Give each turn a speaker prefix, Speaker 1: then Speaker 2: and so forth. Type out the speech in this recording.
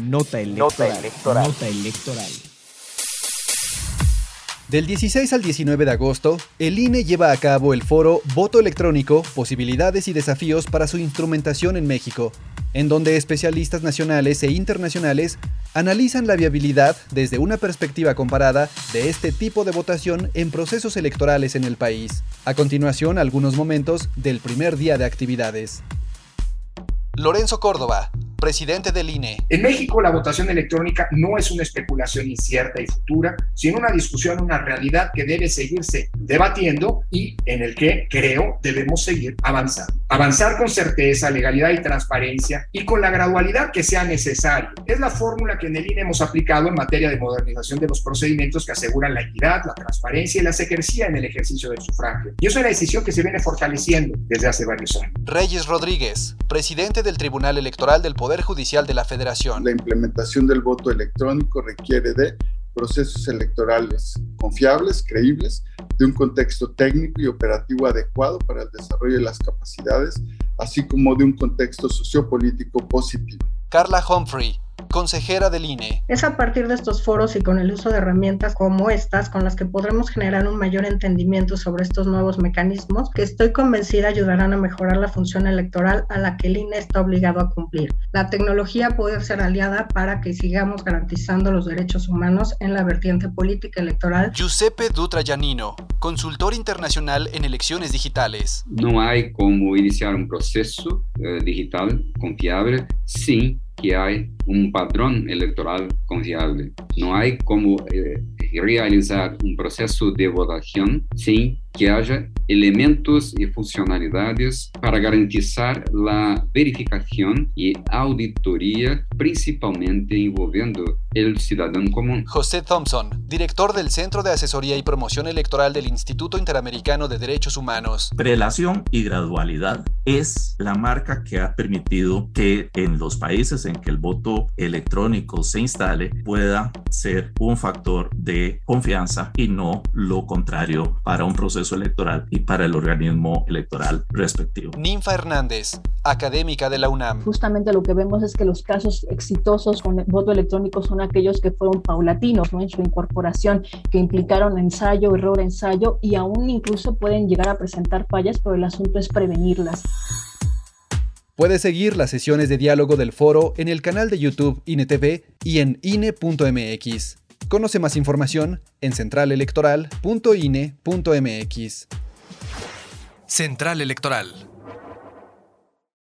Speaker 1: Nota electoral. Nota electoral.
Speaker 2: Del 16 al 19 de agosto, el INE lleva a cabo el foro Voto electrónico, posibilidades y desafíos para su instrumentación en México, en donde especialistas nacionales e internacionales analizan la viabilidad desde una perspectiva comparada de este tipo de votación en procesos electorales en el país. A continuación, algunos momentos del primer día de actividades. Lorenzo Córdoba, presidente del INE.
Speaker 3: En México la votación electrónica no es una especulación incierta y futura, sino una discusión, una realidad que debe seguirse debatiendo y en el que creo debemos seguir avanzando. Avanzar con certeza, legalidad y transparencia y con la gradualidad que sea necesario. Es la fórmula que en el INE hemos aplicado en materia de modernización de los procedimientos que aseguran la equidad, la transparencia y la secrecía en el ejercicio del sufragio. Y es una decisión que se viene fortaleciendo desde hace varios años.
Speaker 2: Reyes Rodríguez, presidente del Tribunal Electoral del Poder Judicial de la Federación.
Speaker 4: La implementación del voto electrónico requiere de procesos electorales confiables, creíbles, de un contexto técnico y operativo adecuado para el desarrollo de las capacidades, así como de un contexto sociopolítico positivo.
Speaker 2: Carla Humphrey, consejera del INE.
Speaker 5: Es a partir de estos foros y con el uso de herramientas como estas con las que podremos generar un mayor entendimiento sobre estos nuevos mecanismos que estoy convencida ayudarán a mejorar la función electoral a la que el INE está obligado a cumplir. La tecnología puede ser aliada para que sigamos garantizando los derechos humanos en la vertiente política electoral.
Speaker 2: Giuseppe Dutra Giannino, consultor internacional en elecciones digitales.
Speaker 6: No hay como iniciar un proceso eh, digital confiable sin que hay un patrón electoral confiable. No hay como eh, realizar un proceso de votación sin que haya elementos y funcionalidades para garantizar la verificación y auditoría, principalmente envolviendo el ciudadano común.
Speaker 2: José Thompson, director del Centro de Asesoría y Promoción Electoral del Instituto Interamericano de Derechos Humanos.
Speaker 7: Prelación y gradualidad es la marca que ha permitido que en los países en que el voto electrónico se instale pueda ser un factor de confianza y no lo contrario para un proceso electoral y para el organismo electoral respectivo.
Speaker 2: Ninfa Hernández, académica de la UNAM.
Speaker 8: Justamente lo que vemos es que los casos exitosos con el voto electrónico son aquellos que fueron paulatinos ¿no? en su incorporación, que implicaron ensayo, error, ensayo y aún incluso pueden llegar a presentar fallas, pero el asunto es prevenirlas.
Speaker 2: Puede seguir las sesiones de diálogo del foro en el canal de YouTube INETV y en INE.mx. Conoce más información en centralelectoral.ine.mx. Central Electoral